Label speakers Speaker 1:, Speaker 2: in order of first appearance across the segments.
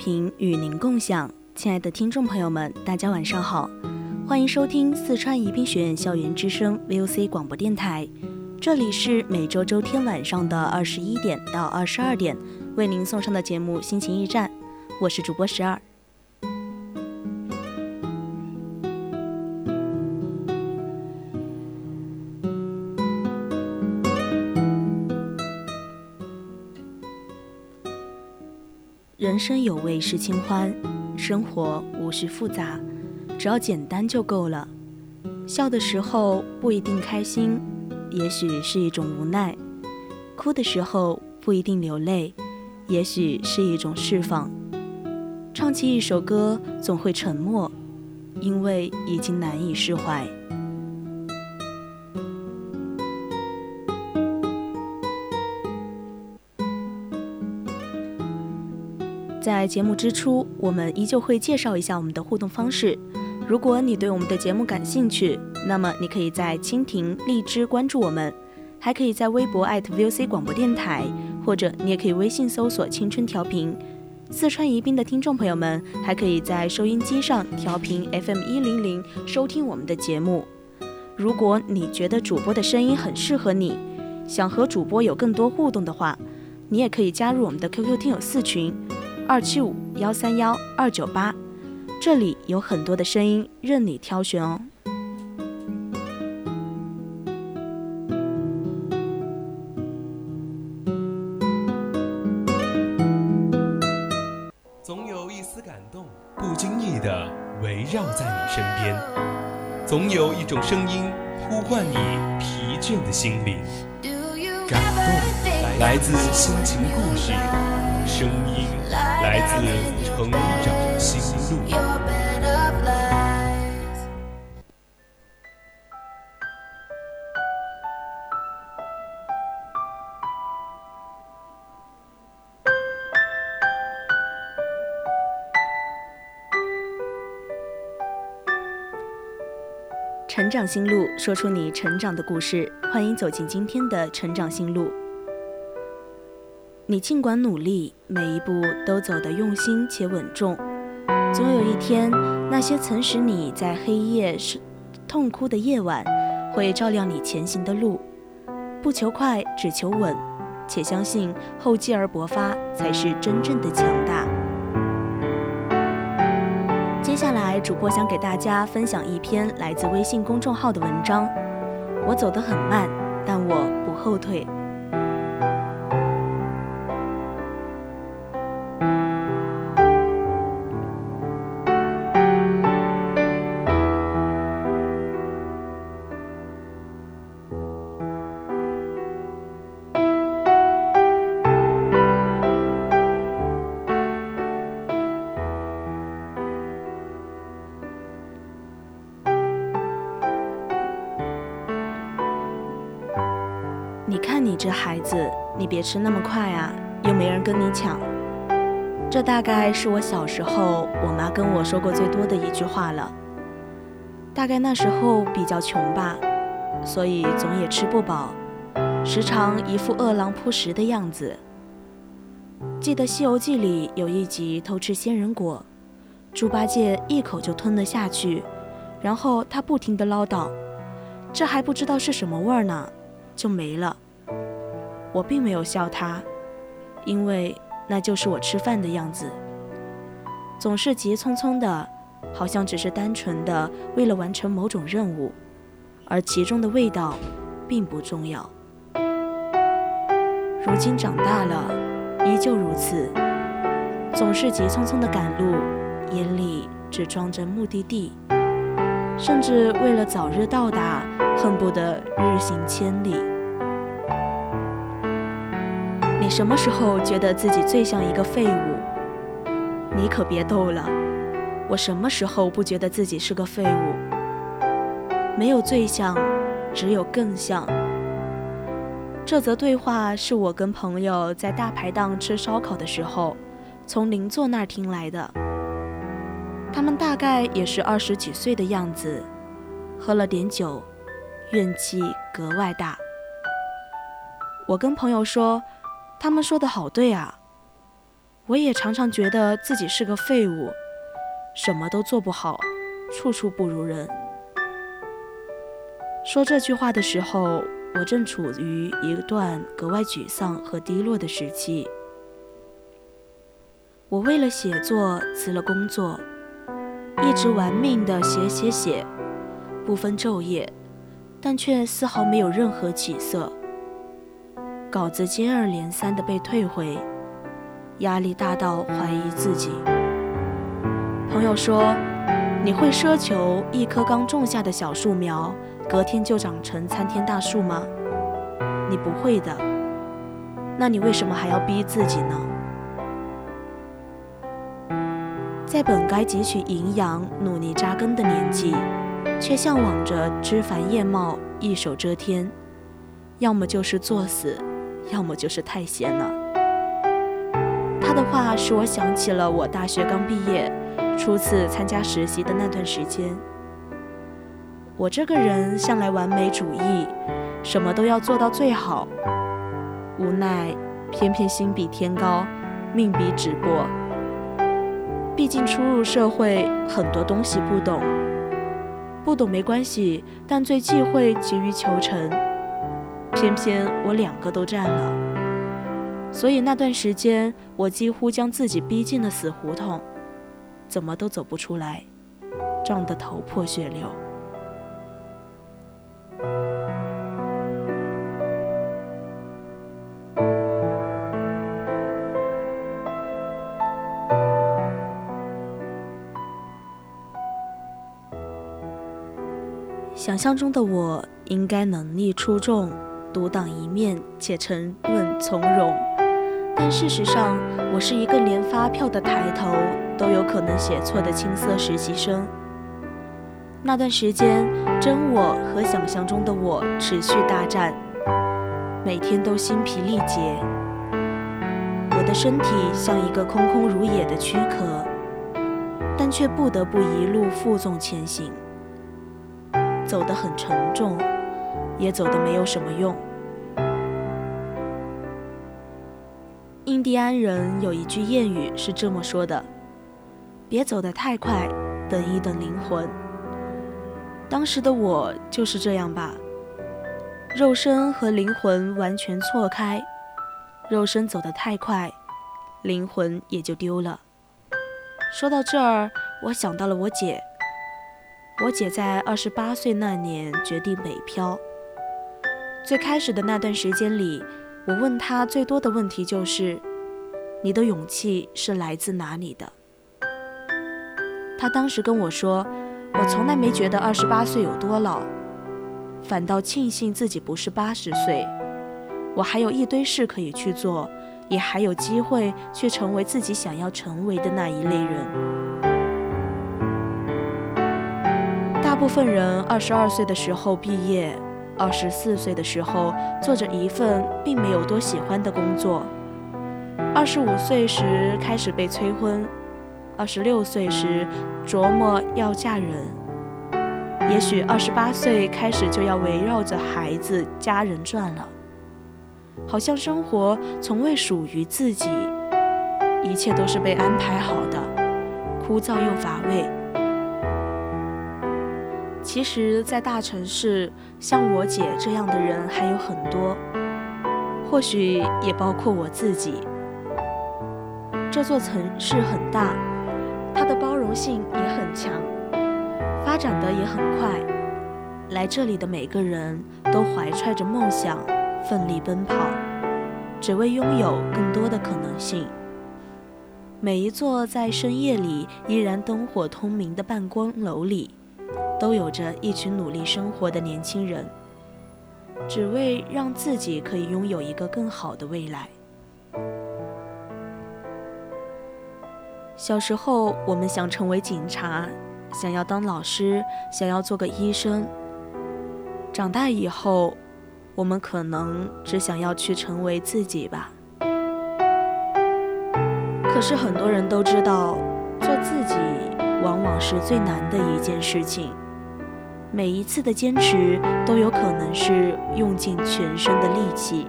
Speaker 1: 频与您共享，亲爱的听众朋友们，大家晚上好，欢迎收听四川宜宾学院校园之声 VOC 广播电台，这里是每周周天晚上的二十一点到二十二点为您送上的节目《心情驿站》，我是主播十二。人生有味是清欢，生活无需复杂，只要简单就够了。笑的时候不一定开心，也许是一种无奈；哭的时候不一定流泪，也许是一种释放。唱起一首歌总会沉默，因为已经难以释怀。在节目之初，我们依旧会介绍一下我们的互动方式。如果你对我们的节目感兴趣，那么你可以在蜻蜓、荔枝关注我们，还可以在微博 @VOC 广播电台，或者你也可以微信搜索“青春调频”。四川宜宾的听众朋友们，还可以在收音机上调频 FM 一零零收听我们的节目。如果你觉得主播的声音很适合你，想和主播有更多互动的话，你也可以加入我们的 QQ 听友四群。二七五幺三幺二九八，这里有很多的声音任你挑选哦。
Speaker 2: 总有一丝感动，不经意的围绕在你身边；总有一种声音呼唤你疲倦的心灵。感动来自心情故事，声音。来自成长心路。
Speaker 1: 成长心路，说出你成长的故事。欢迎走进今天的成长心路。你尽管努力，每一步都走得用心且稳重，总有一天，那些曾使你在黑夜是痛哭的夜晚，会照亮你前行的路。不求快，只求稳，且相信厚积而薄发才是真正的强大。接下来，主播想给大家分享一篇来自微信公众号的文章。我走得很慢，但我不后退。别吃那么快啊，又没人跟你抢。这大概是我小时候我妈跟我说过最多的一句话了。大概那时候比较穷吧，所以总也吃不饱，时常一副饿狼扑食的样子。记得《西游记》里有一集偷吃仙人果，猪八戒一口就吞了下去，然后他不停地唠叨：“这还不知道是什么味儿呢。”就没了。我并没有笑他，因为那就是我吃饭的样子，总是急匆匆的，好像只是单纯的为了完成某种任务，而其中的味道并不重要。如今长大了，依旧如此，总是急匆匆的赶路，眼里只装着目的地，甚至为了早日到达，恨不得日行千里。你什么时候觉得自己最像一个废物？你可别逗了，我什么时候不觉得自己是个废物？没有最像，只有更像。这则对话是我跟朋友在大排档吃烧烤的时候，从邻座那儿听来的。他们大概也是二十几岁的样子，喝了点酒，怨气格外大。我跟朋友说，他们说的好对啊，我也常常觉得自己是个废物，什么都做不好，处处不如人。说这句话的时候。我正处于一段格外沮丧和低落的时期。我为了写作辞了工作，一直玩命的写写写，不分昼夜，但却丝毫没有任何起色。稿子接二连三的被退回，压力大到怀疑自己。朋友说：“你会奢求一棵刚种下的小树苗？”隔天就长成参天大树吗？你不会的。那你为什么还要逼自己呢？在本该汲取营养、努力扎根的年纪，却向往着枝繁叶茂、一手遮天，要么就是作死，要么就是太闲了。他的话使我想起了我大学刚毕业、初次参加实习的那段时间。我这个人向来完美主义，什么都要做到最好。无奈，偏偏心比天高，命比纸薄。毕竟初入社会，很多东西不懂。不懂没关系，但最忌讳急于求成。偏偏我两个都占了，所以那段时间，我几乎将自己逼进了死胡同，怎么都走不出来，撞得头破血流。想象中的我应该能力出众，独当一面且沉稳从容，但事实上，我是一个连发票的抬头都有可能写错的青涩实习生。那段时间，真我和想象中的我持续大战，每天都心疲力竭。我的身体像一个空空如也的躯壳，但却不得不一路负重前行。走得很沉重，也走得没有什么用。印第安人有一句谚语是这么说的：“别走得太快，等一等灵魂。”当时的我就是这样吧，肉身和灵魂完全错开，肉身走得太快，灵魂也就丢了。说到这儿，我想到了我姐。我姐在二十八岁那年决定北漂。最开始的那段时间里，我问他最多的问题就是：“你的勇气是来自哪里的？”他当时跟我说：“我从来没觉得二十八岁有多老，反倒庆幸自己不是八十岁。我还有一堆事可以去做，也还有机会去成为自己想要成为的那一类人。”大部分人二十二岁的时候毕业，二十四岁的时候做着一份并没有多喜欢的工作，二十五岁时开始被催婚，二十六岁时琢磨要嫁人，也许二十八岁开始就要围绕着孩子家人转了，好像生活从未属于自己，一切都是被安排好的，枯燥又乏味。其实，在大城市，像我姐这样的人还有很多，或许也包括我自己。这座城市很大，它的包容性也很强，发展的也很快。来这里的每个人都怀揣着梦想，奋力奔跑，只为拥有更多的可能性。每一座在深夜里依然灯火通明的办公楼里，都有着一群努力生活的年轻人，只为让自己可以拥有一个更好的未来。小时候，我们想成为警察，想要当老师，想要做个医生。长大以后，我们可能只想要去成为自己吧。可是很多人都知道，做自己往往是最难的一件事情。每一次的坚持都有可能是用尽全身的力气。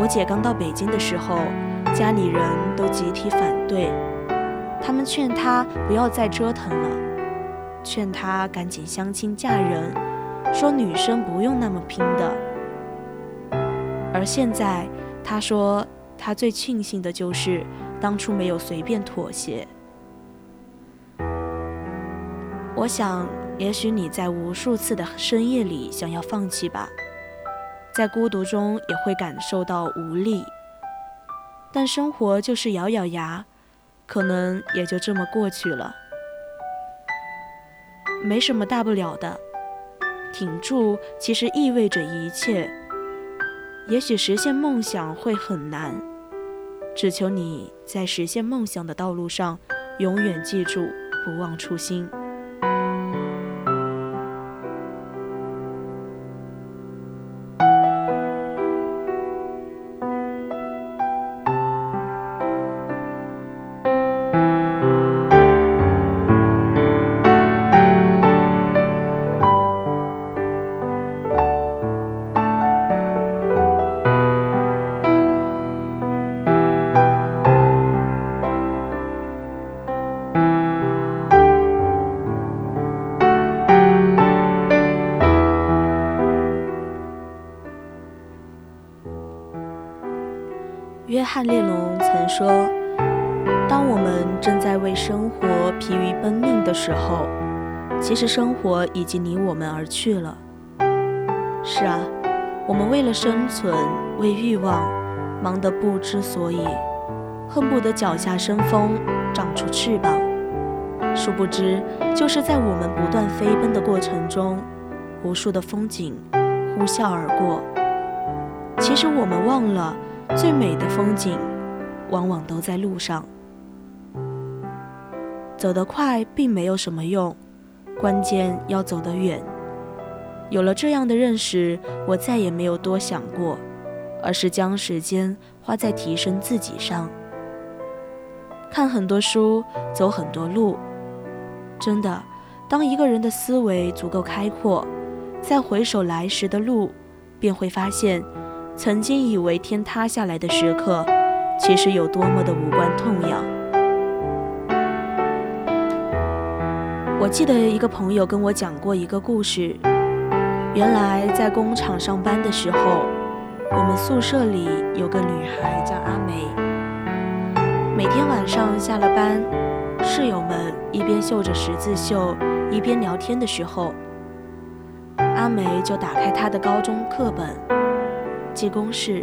Speaker 1: 我姐刚到北京的时候，家里人都集体反对，他们劝她不要再折腾了，劝她赶紧相亲嫁人，说女生不用那么拼的。而现在，她说。她最庆幸的就是当初没有随便妥协。我想，也许你在无数次的深夜里想要放弃吧，在孤独中也会感受到无力。但生活就是咬咬牙，可能也就这么过去了，没什么大不了的。挺住，其实意味着一切。也许实现梦想会很难，只求你在实现梦想的道路上，永远记住，不忘初心。约翰列侬曾说：“当我们正在为生活疲于奔命的时候，其实生活已经离我们而去了。”是啊，我们为了生存，为欲望，忙得不知所以，恨不得脚下生风，长出翅膀。殊不知，就是在我们不断飞奔的过程中，无数的风景呼啸而过。其实我们忘了。最美的风景，往往都在路上。走得快并没有什么用，关键要走得远。有了这样的认识，我再也没有多想过，而是将时间花在提升自己上。看很多书，走很多路。真的，当一个人的思维足够开阔，再回首来时的路，便会发现。曾经以为天塌下来的时刻，其实有多么的无关痛痒。我记得一个朋友跟我讲过一个故事。原来在工厂上班的时候，我们宿舍里有个女孩叫阿梅。每天晚上下了班，室友们一边绣着十字绣，一边聊天的时候，阿梅就打开她的高中课本。记公式，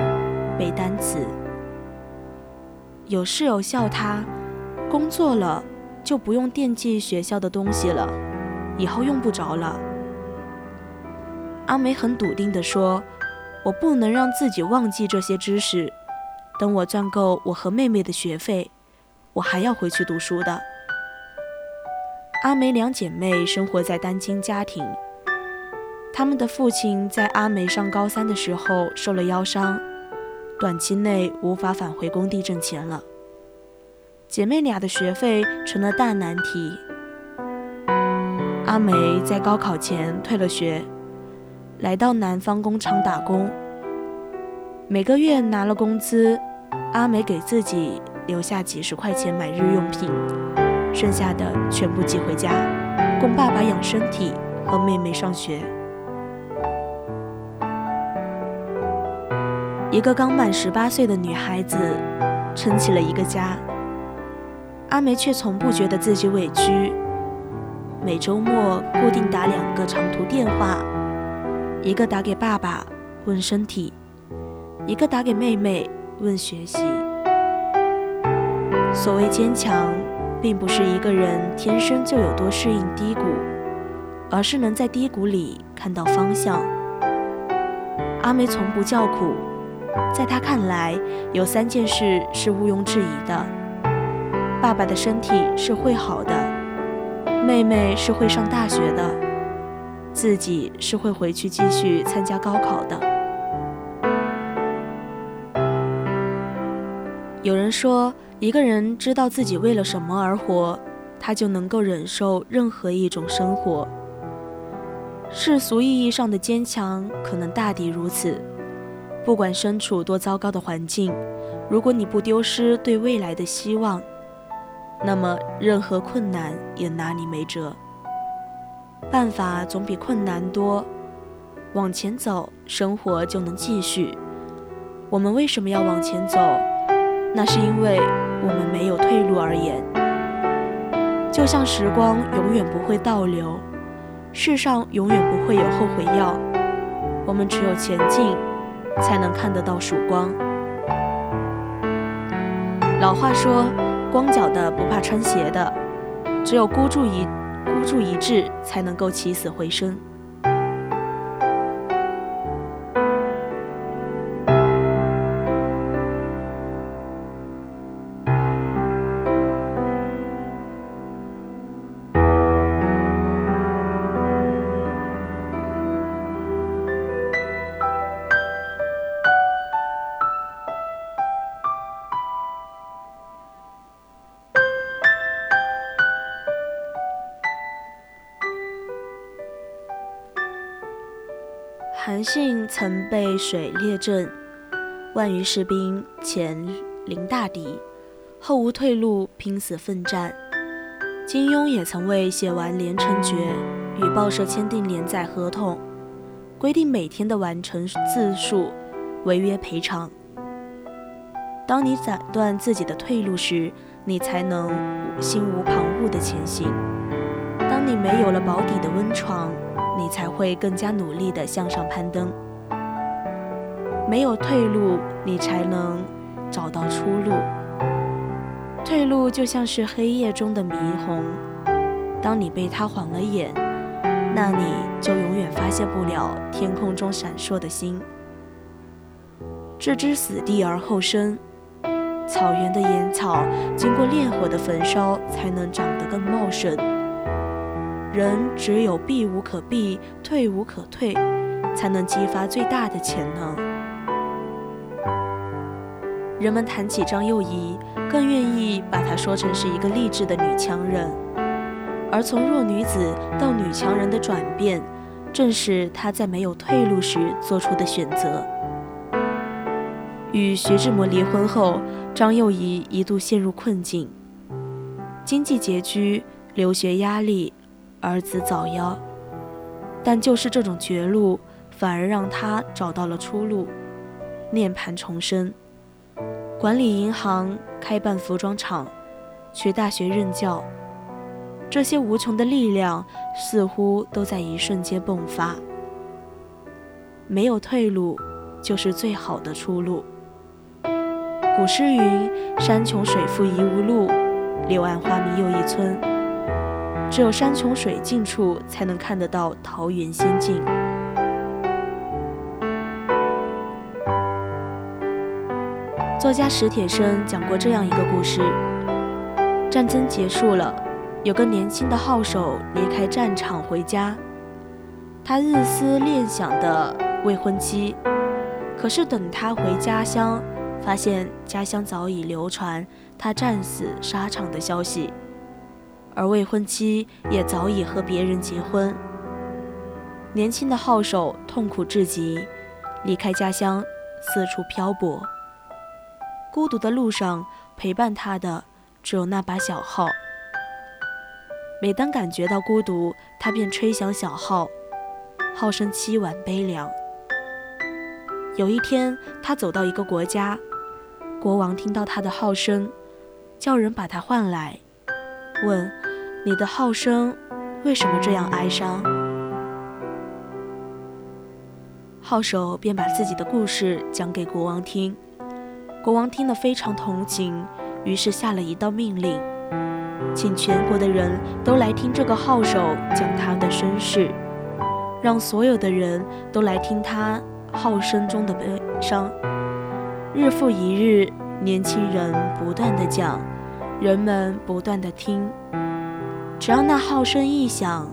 Speaker 1: 背单词。有室友笑他，工作了就不用惦记学校的东西了，以后用不着了。阿梅很笃定地说：“我不能让自己忘记这些知识。等我赚够我和妹妹的学费，我还要回去读书的。”阿梅两姐妹生活在单亲家庭。他们的父亲在阿梅上高三的时候受了腰伤，短期内无法返回工地挣钱了。姐妹俩的学费成了大难题。阿梅在高考前退了学，来到南方工厂打工。每个月拿了工资，阿梅给自己留下几十块钱买日用品，剩下的全部寄回家，供爸爸养身体和妹妹上学。一个刚满十八岁的女孩子撑起了一个家。阿梅却从不觉得自己委屈。每周末固定打两个长途电话，一个打给爸爸问身体，一个打给妹妹问学习。所谓坚强，并不是一个人天生就有多适应低谷，而是能在低谷里看到方向。阿梅从不叫苦，在他看来，有三件事是毋庸置疑的：爸爸的身体是会好的。妹妹是会上大学的，自己是会回去继续参加高考的。有人说，一个人知道自己为了什么而活，他就能够忍受任何一种生活。世俗意义上的坚强，可能大抵如此。不管身处多糟糕的环境，如果你不丢失对未来的希望。那么，任何困难也拿你没辙。办法总比困难多，往前走，生活就能继续。我们为什么要往前走？那是因为我们没有退路而言。就像时光永远不会倒流，世上永远不会有后悔药。我们只有前进，才能看得到曙光。老话说。光脚的不怕穿鞋的，只有孤注一孤注一掷，才能够起死回生。曾被水列阵，万余士兵前临大敌，后无退路，拼死奋战。金庸也曾为写完《连城诀》与报社签订连载合同，规定每天的完成字数，违约赔偿。当你斩断自己的退路时，你才能心无旁骛地前行。当你没有了保底的温床。你才会更加努力地向上攀登。没有退路，你才能找到出路。退路就像是黑夜中的霓虹，当你被它晃了眼，那你就永远发现不了天空中闪烁的星。置之死地而后生，草原的野草经过烈火的焚烧，才能长得更茂盛。人只有避无可避、退无可退，才能激发最大的潜能。人们谈起张幼仪，更愿意把她说成是一个励志的女强人。而从弱女子到女强人的转变，正是她在没有退路时做出的选择。与徐志摩离婚后，张幼仪一度陷入困境，经济拮据，留学压力。儿子早夭，但就是这种绝路，反而让她找到了出路，涅槃重生，管理银行，开办服装厂，去大学任教，这些无穷的力量似乎都在一瞬间迸发。没有退路，就是最好的出路。古诗云：“山穷水复疑无路，柳暗花明又一村。”只有山穷水尽处，才能看得到桃源仙境。作家史铁生讲过这样一个故事：战争结束了，有个年轻的号手离开战场回家，他日思恋想的未婚妻，可是等他回家乡，发现家乡早已流传他战死沙场的消息。而未婚妻也早已和别人结婚。年轻的号手痛苦至极，离开家乡，四处漂泊。孤独的路上，陪伴他的只有那把小号。每当感觉到孤独，他便吹响小号，号声凄婉悲凉。有一天，他走到一个国家，国王听到他的号声，叫人把他唤来，问：“你的号声为什么这样哀伤？”号手便把自己的故事讲给国王听，国王听了非常同情，于是下了一道命令，请全国的人都来听这个号手讲他的身世，让所有的人都来听他。号声中的悲伤，日复一日，年轻人不断的讲，人们不断的听。只要那号声一响，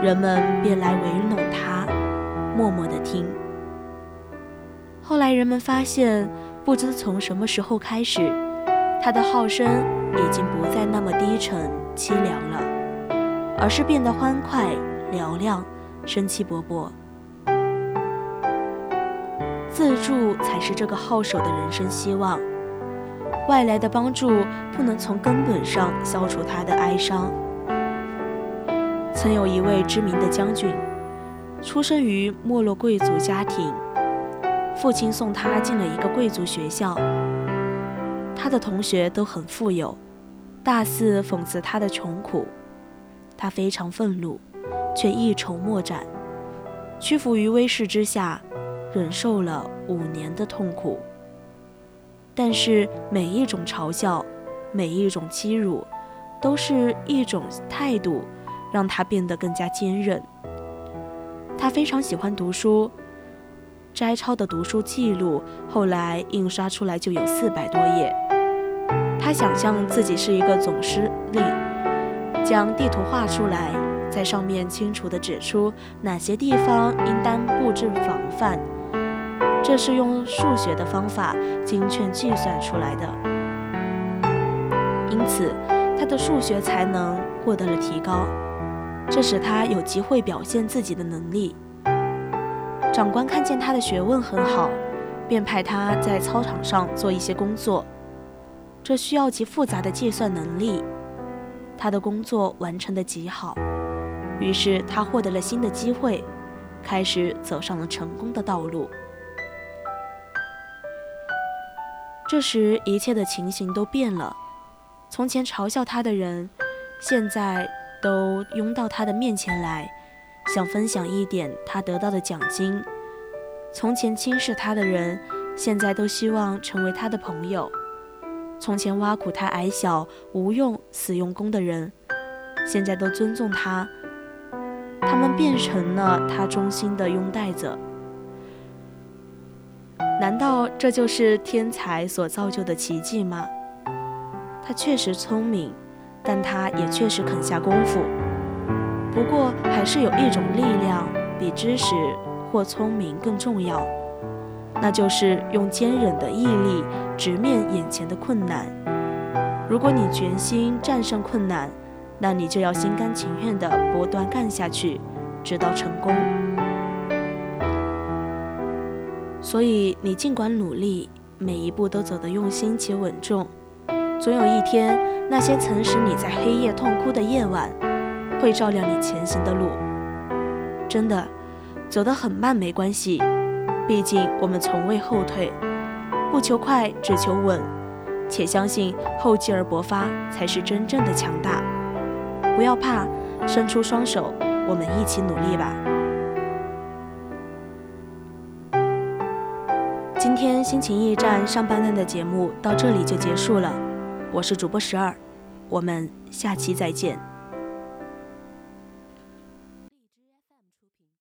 Speaker 1: 人们便来围拢他，默默的听。后来人们发现，不知从什么时候开始，他的号声已经不再那么低沉凄凉了，而是变得欢快嘹亮，生气勃勃。自助才是这个号手的人生希望，外来的帮助不能从根本上消除他的哀伤。曾有一位知名的将军，出生于没落贵族家庭，父亲送他进了一个贵族学校，他的同学都很富有，大肆讽刺他的穷苦，他非常愤怒，却一筹莫展，屈服于威势之下。忍受了五年的痛苦，但是每一种嘲笑，每一种欺辱，都是一种态度，让他变得更加坚韧。他非常喜欢读书，摘抄的读书记录后来印刷出来就有四百多页。他想象自己是一个总司令，将地图画出来，在上面清楚地指出哪些地方应当布置防范。这是用数学的方法精确计算出来的，因此他的数学才能获得了提高，这使他有机会表现自己的能力。长官看见他的学问很好，便派他在操场上做一些工作，这需要极复杂的计算能力。他的工作完成的极好，于是他获得了新的机会，开始走上了成功的道路。这时，一切的情形都变了。从前嘲笑他的人，现在都拥到他的面前来，想分享一点他得到的奖金；从前轻视他的人，现在都希望成为他的朋友；从前挖苦他矮小、无用、死用功的人，现在都尊重他。他们变成了他忠心的拥戴者。难道这就是天才所造就的奇迹吗？他确实聪明，但他也确实肯下功夫。不过，还是有一种力量比知识或聪明更重要，那就是用坚韧的毅力直面眼前的困难。如果你决心战胜困难，那你就要心甘情愿地不断干下去，直到成功。所以，你尽管努力，每一步都走得用心且稳重，总有一天，那些曾使你在黑夜痛哭的夜晚，会照亮你前行的路。真的，走得很慢没关系，毕竟我们从未后退。不求快，只求稳，且相信厚积而薄发才是真正的强大。不要怕，伸出双手，我们一起努力吧。今天心情驿站上半段的节目到这里就结束了，我是主播十二，我们下期再见。